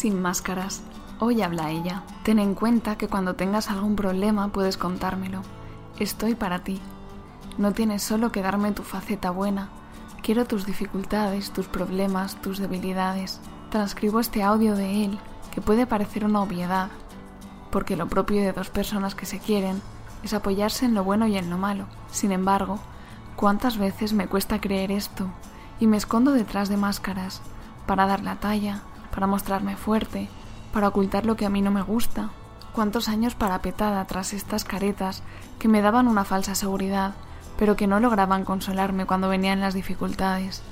Sin máscaras. Hoy habla ella. Ten en cuenta que cuando tengas algún problema puedes contármelo. Estoy para ti. No tienes solo que darme tu faceta buena. Quiero tus dificultades, tus problemas, tus debilidades. Transcribo este audio de él, que puede parecer una obviedad, porque lo propio de dos personas que se quieren es apoyarse en lo bueno y en lo malo. Sin embargo, ¿cuántas veces me cuesta creer esto y me escondo detrás de máscaras para dar la talla, para mostrarme fuerte, para ocultar lo que a mí no me gusta. Cuántos años parapetada tras estas caretas que me daban una falsa seguridad, pero que no lograban consolarme cuando venían las dificultades.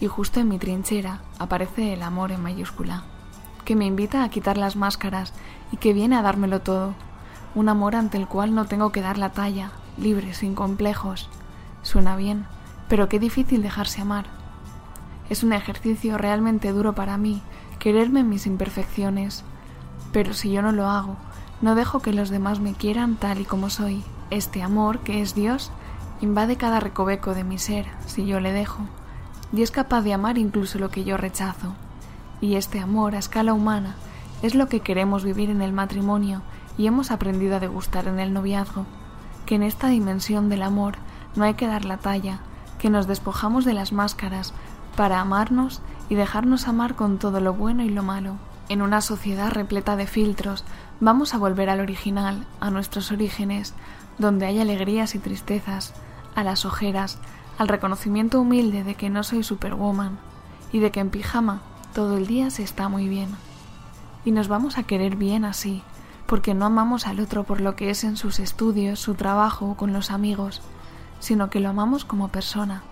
Y justo en mi trinchera aparece el amor en mayúscula, que me invita a quitar las máscaras y que viene a dármelo todo. Un amor ante el cual no tengo que dar la talla, libre, sin complejos. Suena bien, pero qué difícil dejarse amar. Es un ejercicio realmente duro para mí quererme mis imperfecciones. Pero si yo no lo hago, no dejo que los demás me quieran tal y como soy. Este amor, que es Dios, invade cada recoveco de mi ser, si yo le dejo, y es capaz de amar incluso lo que yo rechazo. Y este amor a escala humana es lo que queremos vivir en el matrimonio y hemos aprendido a degustar en el noviazgo, que en esta dimensión del amor no hay que dar la talla, que nos despojamos de las máscaras para amarnos y dejarnos amar con todo lo bueno y lo malo. En una sociedad repleta de filtros, vamos a volver al original, a nuestros orígenes, donde hay alegrías y tristezas, a las ojeras, al reconocimiento humilde de que no soy superwoman y de que en pijama todo el día se está muy bien. Y nos vamos a querer bien así, porque no amamos al otro por lo que es en sus estudios, su trabajo o con los amigos, sino que lo amamos como persona,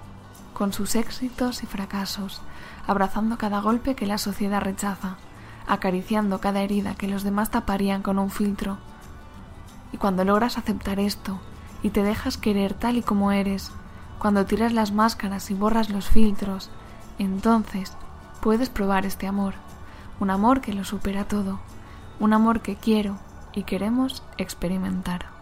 con sus éxitos y fracasos, abrazando cada golpe que la sociedad rechaza, acariciando cada herida que los demás taparían con un filtro. Y cuando logras aceptar esto y te dejas querer tal y como eres, cuando tiras las máscaras y borras los filtros, entonces puedes probar este amor, un amor que lo supera todo, un amor que quiero y queremos experimentar.